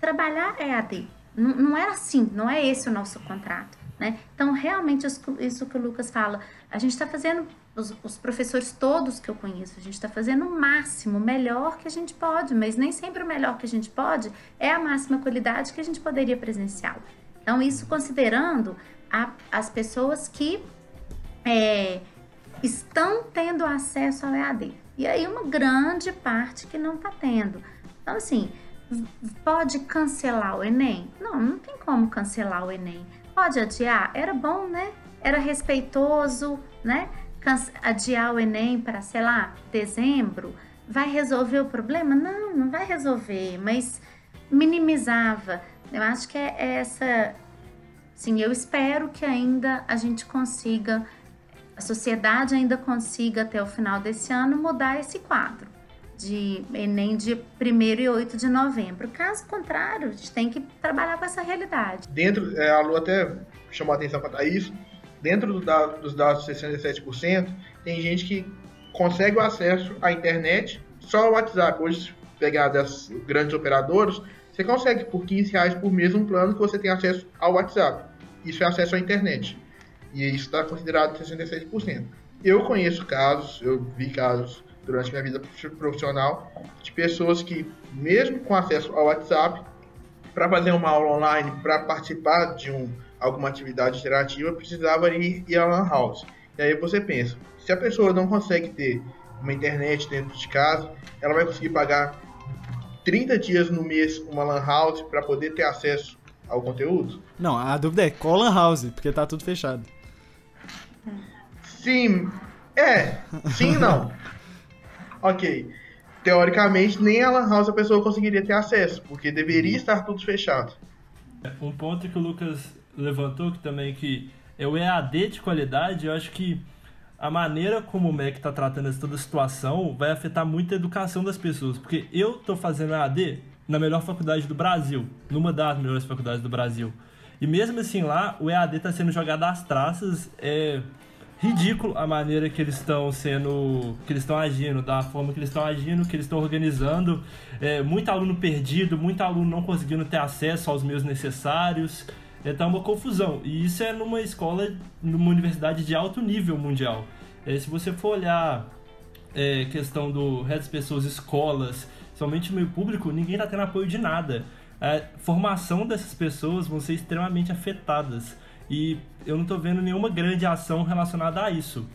trabalhar EAD. Não, não era assim, não é esse o nosso contrato. Né? Então, realmente, isso que o Lucas fala, a gente está fazendo, os, os, professores todos que eu conheço, a gente está fazendo o máximo, o melhor que a gente pode, mas nem sempre o melhor que a gente pode é a máxima qualidade que a gente poderia presencial. Então, isso considerando a, as pessoas que é, estão tendo acesso ao EAD. E aí uma grande parte que não está tendo. Então, assim, pode cancelar o Enem? Não, não tem como cancelar o Enem. Pode adiar? Era bom, né? Era respeitoso, né? Adiar o Enem para, sei lá, dezembro. Vai resolver o problema? Não, não vai resolver, mas minimizava. Eu acho que é essa. Sim, eu espero que ainda a gente consiga a sociedade ainda consiga até o final desse ano mudar esse quadro de Enem de 1 e 8 de novembro. Caso contrário, a gente tem que trabalhar com essa realidade. Dentro, é, a Lu até chamou a atenção para isso, dentro do dado, dos dados de 67%, tem gente que consegue o acesso à internet só o WhatsApp. Hoje, se pegar das grandes operadoras, você consegue por 15 reais por mês um plano que você tem acesso ao WhatsApp. Isso é acesso à internet. E isso está considerado 66%. Eu conheço casos, eu vi casos durante minha vida profissional de pessoas que, mesmo com acesso ao WhatsApp, para fazer uma aula online, para participar de um, alguma atividade interativa, precisava ir, ir à Lan House. E aí você pensa, se a pessoa não consegue ter uma internet dentro de casa, ela vai conseguir pagar 30 dias no mês uma Lan House para poder ter acesso ao conteúdo? Não, a dúvida é qual Lan House, porque tá tudo fechado. Sim. É. Sim e não. ok. Teoricamente, nem a Lan House a pessoa conseguiria ter acesso, porque deveria estar tudo fechado. Um ponto que o Lucas levantou que também que é o EAD de qualidade, eu acho que a maneira como o MEC está tratando toda a situação vai afetar muito a educação das pessoas. Porque eu estou fazendo EAD na melhor faculdade do Brasil, numa das melhores faculdades do Brasil. E mesmo assim lá, o EAD está sendo jogado às traças. É ridículo a maneira que eles estão sendo. que eles estão agindo, da forma que eles estão agindo, que eles estão organizando. É, muito aluno perdido, muito aluno não conseguindo ter acesso aos meios necessários. É, tá uma confusão. E isso é numa escola, numa universidade de alto nível mundial. É, se você for olhar é, questão do resto das pessoas, escolas, somente no meio público, ninguém está tendo apoio de nada a formação dessas pessoas vão ser extremamente afetadas. E eu não estou vendo nenhuma grande ação relacionada a isso.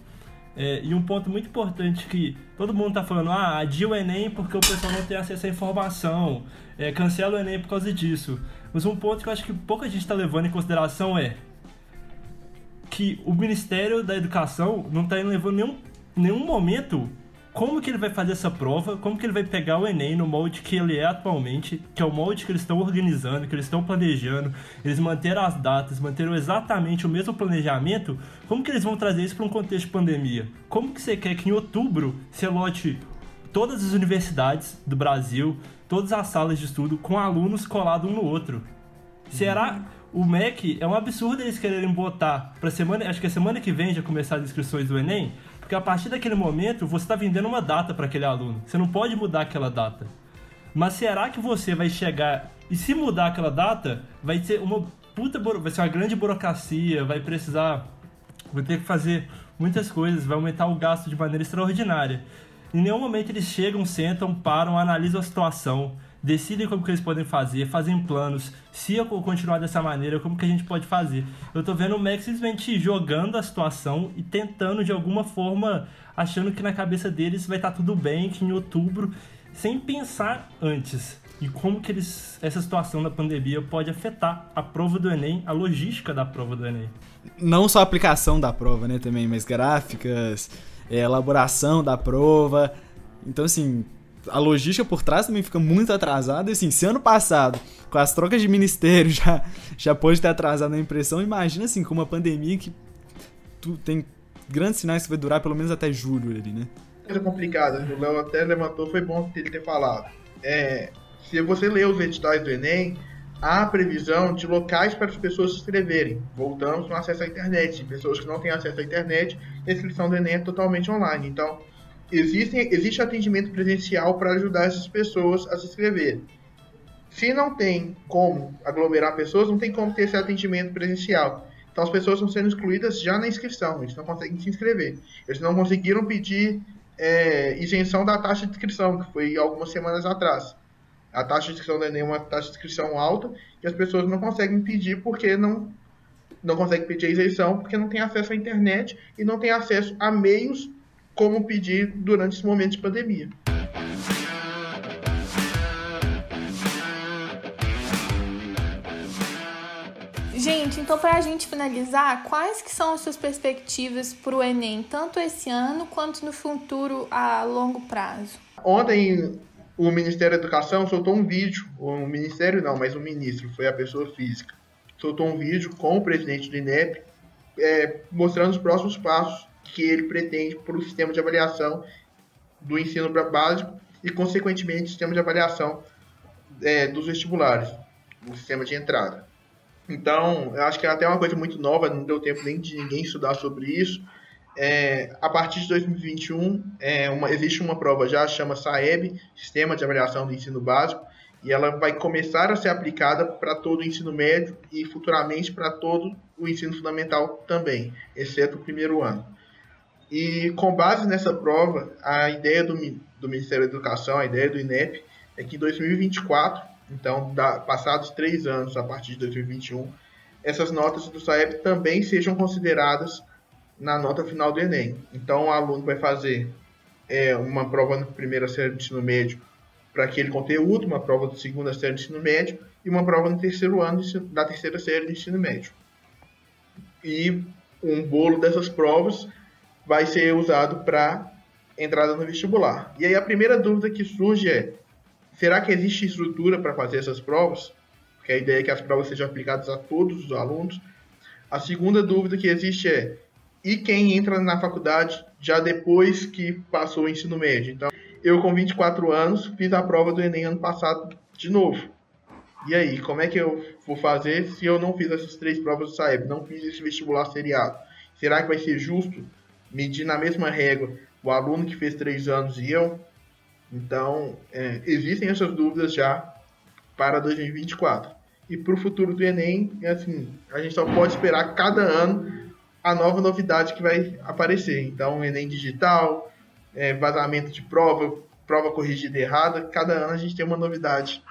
É, e um ponto muito importante que todo mundo está falando, ah, adia o Enem porque o pessoal não tem acesso à informação, é, cancela o Enem por causa disso. Mas um ponto que eu acho que pouca gente está levando em consideração é que o Ministério da Educação não está levando nenhum, nenhum momento como que ele vai fazer essa prova, como que ele vai pegar o Enem no molde que ele é atualmente, que é o molde que eles estão organizando, que eles estão planejando, eles manteram as datas, manteram exatamente o mesmo planejamento, como que eles vão trazer isso para um contexto de pandemia? Como que você quer que em outubro você lote todas as universidades do Brasil, todas as salas de estudo com alunos colados um no outro? Será o MEC é um absurdo eles quererem botar para semana, acho que a semana que vem já começar as inscrições do Enem, porque a partir daquele momento você está vendendo uma data para aquele aluno. Você não pode mudar aquela data. Mas será que você vai chegar e se mudar aquela data, vai ser uma puta, vai ser uma grande burocracia, vai precisar, vai ter que fazer muitas coisas, vai aumentar o gasto de maneira extraordinária. Em nenhum momento eles chegam, sentam, param, analisam a situação, decidem como que eles podem fazer, fazem planos. Se eu continuar dessa maneira, como que a gente pode fazer? Eu tô vendo o Max simplesmente jogando a situação e tentando de alguma forma, achando que na cabeça deles vai estar tá tudo bem, que em outubro, sem pensar antes. E como que eles, essa situação da pandemia pode afetar a prova do Enem, a logística da prova do Enem. Não só a aplicação da prova, né, também, mas gráficas, é, elaboração da prova. Então, assim, a logística por trás também fica muito atrasada. E assim, se ano passado, com as trocas de ministério, já, já pode ter atrasado a impressão, imagina assim, com uma pandemia que tu, tem grandes sinais que vai durar pelo menos até julho ali, né? Coisa complicada, o Léo até levantou, foi bom ele ter falado. É, se você ler os editais do Enem, há previsão de locais para as pessoas se inscreverem. Voltamos no acesso à internet. Pessoas que não têm acesso à internet, a inscrição do Enem é totalmente online. Então, existem, existe atendimento presencial para ajudar essas pessoas a se inscrever. Se não tem como aglomerar pessoas, não tem como ter esse atendimento presencial. Então as pessoas estão sendo excluídas já na inscrição, eles não conseguem se inscrever. Eles não conseguiram pedir é, isenção da taxa de inscrição, que foi algumas semanas atrás. A taxa de inscrição do Enem é uma taxa de inscrição alta e as pessoas não conseguem pedir porque não, não conseguem pedir a isenção porque não tem acesso à internet e não tem acesso a meios como pedir durante esse momento de pandemia. Gente, então para a gente finalizar, quais que são as suas perspectivas para o Enem, tanto esse ano quanto no futuro a longo prazo? Ontem o Ministério da Educação soltou um vídeo, o Ministério não, mas o ministro, foi a pessoa física, soltou um vídeo com o presidente do INEP é, mostrando os próximos passos que ele pretende para o sistema de avaliação do ensino básico e, consequentemente, o sistema de avaliação é, dos vestibulares, o sistema de entrada. Então, eu acho que é até uma coisa muito nova, não deu tempo nem de ninguém estudar sobre isso. É, a partir de 2021, é, uma, existe uma prova já, chama SAEB, Sistema de Avaliação do Ensino Básico, e ela vai começar a ser aplicada para todo o ensino médio e futuramente para todo o ensino fundamental também, exceto o primeiro ano. E com base nessa prova, a ideia do, do Ministério da Educação, a ideia do INEP, é que em 2024, então da, passados três anos a partir de 2021, essas notas do SAEB também sejam consideradas na nota final do Enem. Então o aluno vai fazer é, uma prova na primeira série do ensino médio para aquele conteúdo, uma prova da segunda série do ensino médio e uma prova no terceiro ano da terceira série do ensino médio. E um bolo dessas provas vai ser usado para entrada no vestibular. E aí a primeira dúvida que surge é: será que existe estrutura para fazer essas provas? Porque a ideia é que as provas sejam aplicadas a todos os alunos. A segunda dúvida que existe é: e quem entra na faculdade já depois que passou o ensino médio? Então, eu com 24 anos fiz a prova do Enem ano passado de novo. E aí, como é que eu vou fazer se eu não fiz essas três provas do SAEB, não fiz esse vestibular seriado? Será que vai ser justo medir na mesma régua o aluno que fez três anos e eu. Então, é, existem essas dúvidas já para 2024. E para o futuro do Enem, é assim, a gente só pode esperar cada ano a nova novidade que vai aparecer. Então, Enem digital, é, vazamento de prova, prova corrigida errada, cada ano a gente tem uma novidade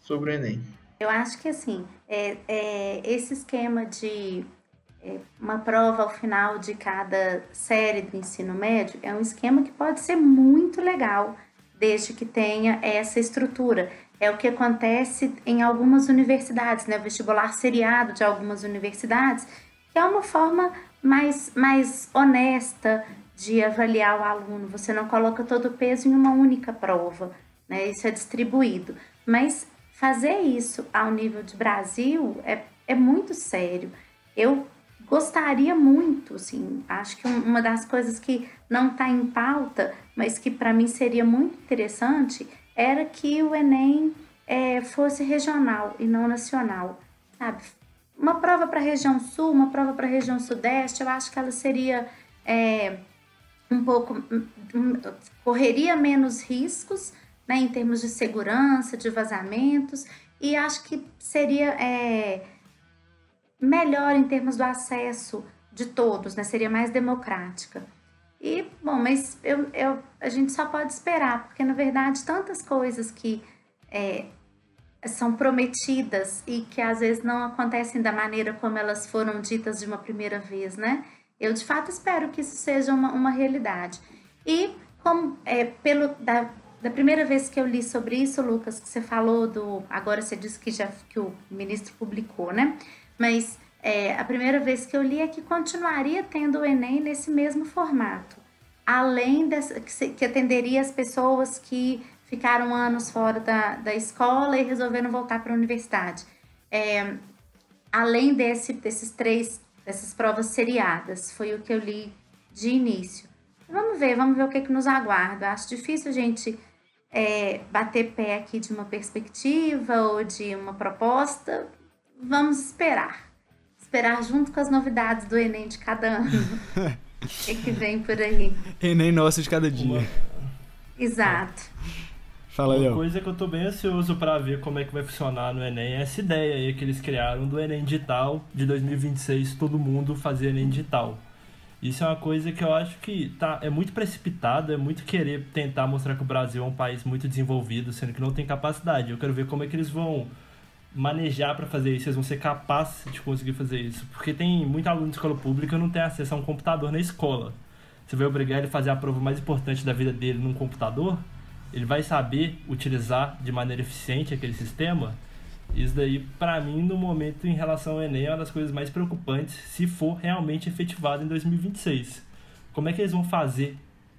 sobre o Enem. Eu acho que assim, é, é, esse esquema de uma prova ao final de cada série do ensino médio é um esquema que pode ser muito legal, desde que tenha essa estrutura. É o que acontece em algumas universidades, né? O vestibular seriado de algumas universidades, que é uma forma mais, mais honesta de avaliar o aluno. Você não coloca todo o peso em uma única prova, né? Isso é distribuído. Mas fazer isso ao nível de Brasil é, é muito sério. Eu gostaria muito, assim, acho que uma das coisas que não está em pauta, mas que para mim seria muito interessante, era que o Enem é, fosse regional e não nacional, sabe? Uma prova para a região sul, uma prova para a região sudeste, eu acho que ela seria é, um pouco. correria menos riscos né, em termos de segurança, de vazamentos, e acho que seria é, melhor em termos do acesso de todos, né, seria mais democrática. E, bom, mas eu, eu, a gente só pode esperar, porque na verdade tantas coisas que é, são prometidas e que às vezes não acontecem da maneira como elas foram ditas de uma primeira vez, né? Eu de fato espero que isso seja uma, uma realidade. E como é, pelo da, da primeira vez que eu li sobre isso, Lucas, que você falou do. Agora você disse que já que o ministro publicou, né? Mas é, a primeira vez que eu li é que continuaria tendo o Enem nesse mesmo formato, além dessa, que, que atenderia as pessoas que ficaram anos fora da, da escola e resolveram voltar para a universidade. É, além desse, desses três, dessas provas seriadas, foi o que eu li de início. Vamos ver, vamos ver o que, que nos aguarda. Acho difícil a gente é, bater pé aqui de uma perspectiva ou de uma proposta. Vamos esperar. Esperar junto com as novidades do Enem de cada ano. O que, que vem por aí? Enem nosso de cada dia. Uma... Exato. Fala, Uma coisa que eu tô bem ansioso para ver como é que vai funcionar no Enem é essa ideia aí que eles criaram do Enem digital de 2026, todo mundo fazer Enem digital. Isso é uma coisa que eu acho que tá, é muito precipitado, é muito querer tentar mostrar que o Brasil é um país muito desenvolvido, sendo que não tem capacidade. Eu quero ver como é que eles vão manejar para fazer isso, eles vão ser capazes de conseguir fazer isso. Porque tem muito aluno de escola pública que não tem acesso a um computador na escola. Você vai obrigar ele a fazer a prova mais importante da vida dele num computador? ele vai saber utilizar de maneira eficiente aquele sistema. Isso daí, para mim, no momento em relação ao Enem, é uma das coisas mais preocupantes se for realmente efetivado em 2026. Como é que eles vão fazer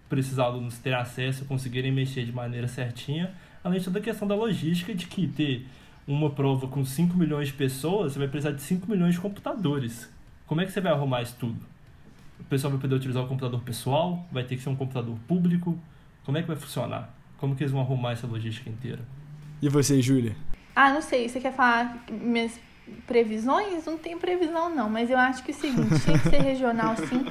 para esses alunos terem acesso, conseguirem mexer de maneira certinha, além de toda a questão da logística de que ter uma prova com 5 milhões de pessoas, você vai precisar de 5 milhões de computadores. Como é que você vai arrumar isso tudo? O pessoal vai poder utilizar o computador pessoal? Vai ter que ser um computador público? Como é que vai funcionar? Como que eles vão arrumar essa logística inteira? E você, Júlia? Ah, não sei. Você quer falar minhas previsões? Não tem previsão, não. Mas eu acho que é o seguinte, tinha que ser regional, sim.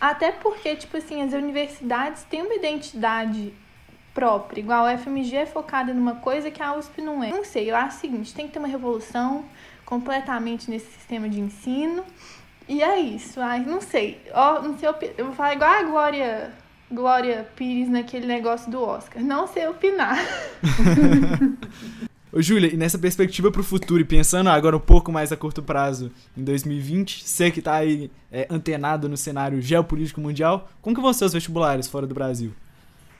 Até porque, tipo assim, as universidades têm uma identidade própria. Igual a FMG é focada numa coisa que a USP não é. Não sei, eu acho o seguinte, tem que ter uma revolução completamente nesse sistema de ensino. E é isso. Ai, não sei. Ó, não sei, eu vou falar igual a Glória Glória Pires naquele negócio do Oscar. Não sei opinar. Ô, Júlia, e nessa perspectiva para o futuro, e pensando agora um pouco mais a curto prazo, em 2020, você que está aí é, antenado no cenário geopolítico mundial, como que vão ser os vestibulares fora do Brasil?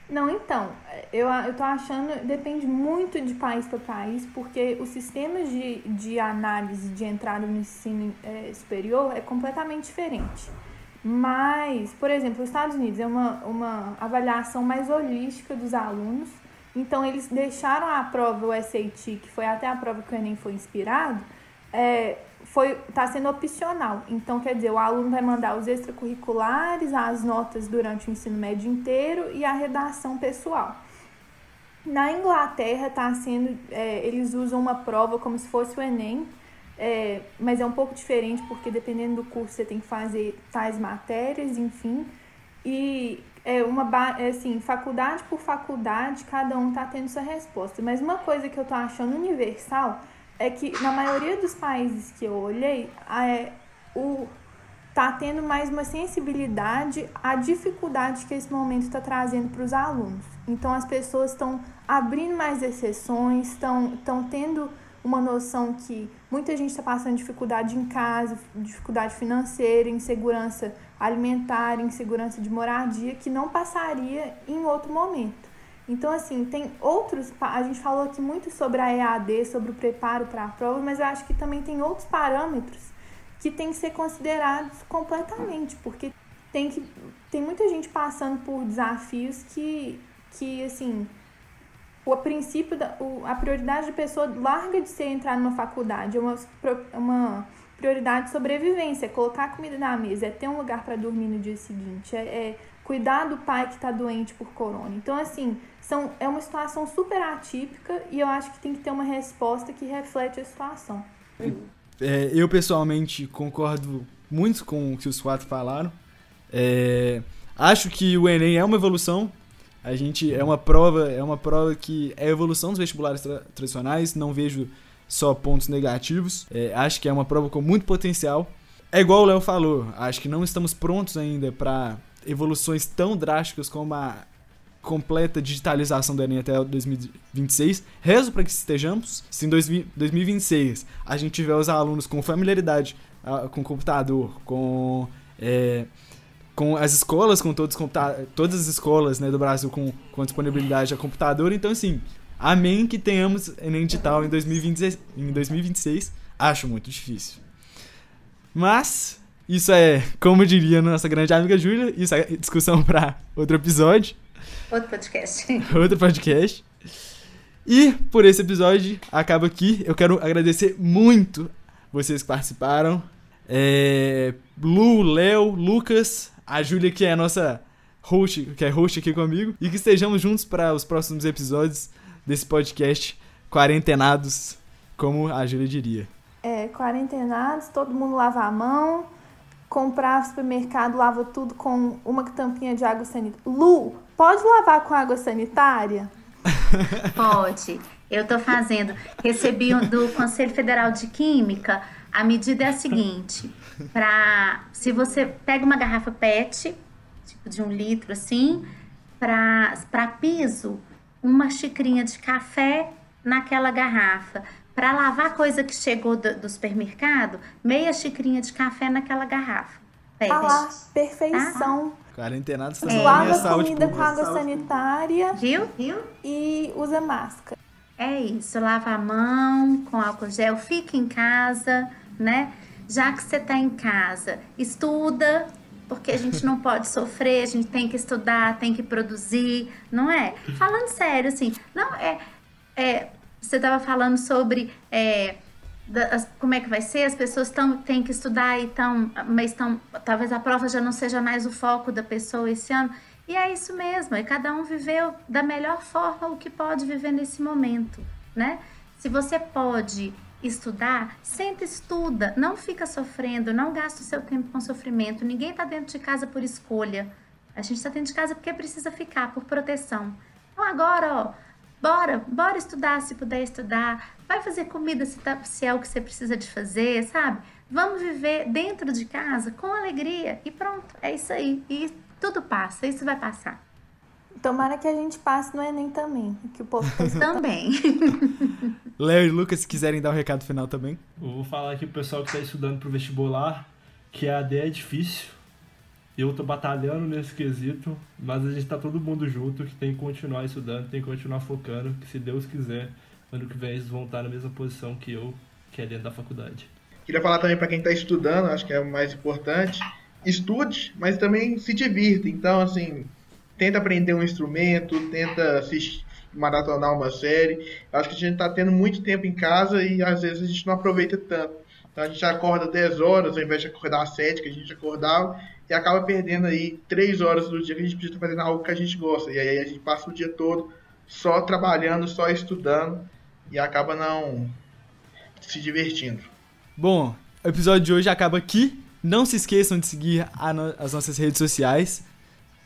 Não, então, eu, eu tô achando, depende muito de país para país, porque o sistema de, de análise de entrada no ensino é, superior é completamente diferente. Mas, por exemplo, os Estados Unidos é uma, uma avaliação mais holística dos alunos. Então, eles deixaram a prova, o SAT, que foi até a prova que o Enem foi inspirado, é, foi está sendo opcional. Então, quer dizer, o aluno vai mandar os extracurriculares, as notas durante o ensino médio inteiro e a redação pessoal. Na Inglaterra, tá sendo, é, eles usam uma prova como se fosse o Enem, é, mas é um pouco diferente porque dependendo do curso você tem que fazer tais matérias, enfim. E é uma é assim, faculdade por faculdade, cada um tá tendo sua resposta. Mas uma coisa que eu tô achando universal é que na maioria dos países que eu olhei, é, o tá tendo mais uma sensibilidade à dificuldade que esse momento está trazendo para os alunos. Então as pessoas estão abrindo mais exceções, estão tendo uma noção que muita gente está passando dificuldade em casa, dificuldade financeira, insegurança alimentar, insegurança de moradia, que não passaria em outro momento. Então, assim, tem outros. A gente falou aqui muito sobre a EAD, sobre o preparo para a prova, mas eu acho que também tem outros parâmetros que têm que ser considerados completamente, porque tem que tem muita gente passando por desafios que que assim o princípio da o, a prioridade da pessoa larga de ser entrar numa faculdade é uma, uma prioridade de sobrevivência é colocar comida na mesa é ter um lugar para dormir no dia seguinte é, é cuidar do pai que está doente por corona então assim são, é uma situação super atípica e eu acho que tem que ter uma resposta que reflete a situação. É, eu pessoalmente concordo muito com o que os quatro falaram. É, acho que o Enem é uma evolução. A gente é uma prova, é uma prova que é a evolução dos vestibulares tra tradicionais. Não vejo só pontos negativos. É, acho que é uma prova com muito potencial. É igual o Léo falou. Acho que não estamos prontos ainda para evoluções tão drásticas como a completa digitalização do Enem até 2026. Rezo para que estejamos. Se em 2026 a gente tiver os alunos com familiaridade uh, com computador, com, é, com as escolas, com todos todas as escolas né, do Brasil com, com disponibilidade a computador, então assim, amém que tenhamos Enem digital em 2026, em 2026. Acho muito difícil. Mas isso é, como diria nossa grande amiga Júlia, isso é discussão para outro episódio. Outro podcast. Outro podcast. E por esse episódio acaba aqui. Eu quero agradecer muito vocês que participaram. É, Lu, Léo, Lucas, a Júlia que é a nossa host, que é host aqui comigo, e que estejamos juntos para os próximos episódios desse podcast quarentenados, como a Júlia diria. É, quarentenados, todo mundo lava a mão, comprar supermercado, lava tudo com uma tampinha de água sanitária. Lu, pode lavar com água sanitária? Pode. Eu estou fazendo. Recebi do Conselho Federal de Química. A medida é a seguinte: para se você pega uma garrafa PET, tipo de um litro assim, para piso, uma xicrinha de café naquela garrafa. Para lavar coisa que chegou do, do, supermercado, meia xicrinha de café naquela garrafa. Pede. Ah lá, perfeição. Ah. Quarentenado está é. Lava comida com água sanitária. Viu? Viu? E usa máscara. É isso, lava a mão com álcool gel, fica em casa, né? Já que você está em casa, estuda, porque a gente não pode sofrer, a gente tem que estudar, tem que produzir, não é? Falando sério, assim, não é, é você estava falando sobre é, das, como é que vai ser, as pessoas tão, têm que estudar e estão, mas estão, talvez a prova já não seja mais o foco da pessoa esse ano. E é isso mesmo, e cada um viveu da melhor forma o que pode viver nesse momento, né? Se você pode estudar, senta estuda, não fica sofrendo, não gasta o seu tempo com sofrimento. Ninguém está dentro de casa por escolha. A gente está dentro de casa porque precisa ficar, por proteção. Então agora, ó, Bora, bora estudar se puder estudar. Vai fazer comida se, tá, se é o que você precisa de fazer, sabe? Vamos viver dentro de casa com alegria e pronto, é isso aí. E tudo passa, isso vai passar. Tomara que a gente passe no Enem também, que o povo também. Léo e Lucas, se quiserem dar um recado final também. Eu vou falar aqui pro pessoal que está estudando pro vestibular que a AD é difícil eu tô batalhando nesse quesito, mas a gente tá todo mundo junto, que tem que continuar estudando, tem que continuar focando, que se Deus quiser, ano que vem eles vão estar na mesma posição que eu, que é dentro da faculdade. Queria falar também para quem está estudando, acho que é o mais importante, estude, mas também se divirta. Então, assim, tenta aprender um instrumento, tenta assistir, maratonar uma série. acho que a gente está tendo muito tempo em casa e às vezes a gente não aproveita tanto. Então a gente acorda 10 horas ao invés de acordar às 7 que a gente acordava e acaba perdendo aí três horas do dia que a gente podia estar fazendo algo que a gente gosta. E aí a gente passa o dia todo só trabalhando, só estudando e acaba não se divertindo. Bom, o episódio de hoje acaba aqui. Não se esqueçam de seguir no as nossas redes sociais.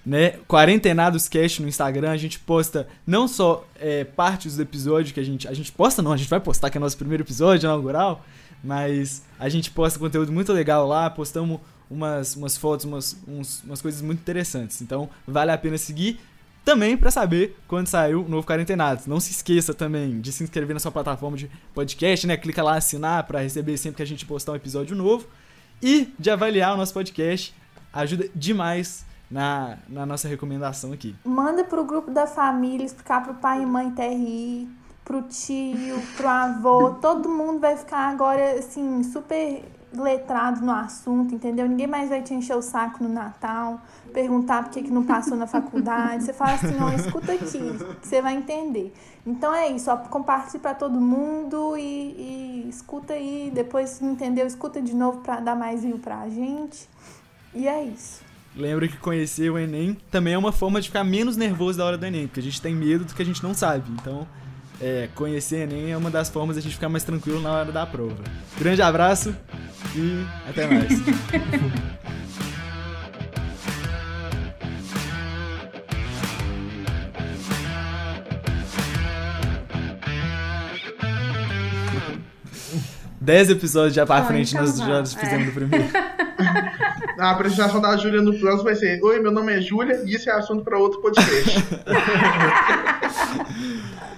Né? Quarentenados Cast no Instagram, a gente posta não só é, partes do episódio que a gente. A gente posta, não, a gente vai postar que é nosso primeiro episódio inaugural, mas a gente posta conteúdo muito legal lá, postamos umas, umas fotos, umas, uns, umas coisas muito interessantes. Então, vale a pena seguir também para saber quando saiu o novo Quarentenados. Não se esqueça também de se inscrever na sua plataforma de podcast, né? Clica lá assinar para receber sempre que a gente postar um episódio novo e de avaliar o nosso podcast. Ajuda demais na, na nossa recomendação aqui. Manda pro grupo da família, explicar pro pai e mãe TRI, pro tio, pro avô, todo mundo vai ficar agora assim super letrado no assunto, entendeu? Ninguém mais vai te encher o saco no Natal, perguntar por que, que não passou na faculdade. Você fala assim, não, escuta aqui, você vai entender. Então é isso, ó, compartilhe para todo mundo e, e, escuta aí, depois se entendeu, escuta de novo para dar mais view pra gente. E é isso. Lembra que conhecer o Enem também é uma forma de ficar menos nervoso da hora do Enem, porque a gente tem medo do que a gente não sabe. Então, é, conhecer Enem é uma das formas da gente ficar mais tranquilo na hora da prova. Grande abraço e até mais. Dez episódios já pra frente então nós já fizemos é. primeiro. A apresentação da Júlia no próximo vai ser: Oi, meu nome é Júlia e isso é assunto para outro podcast.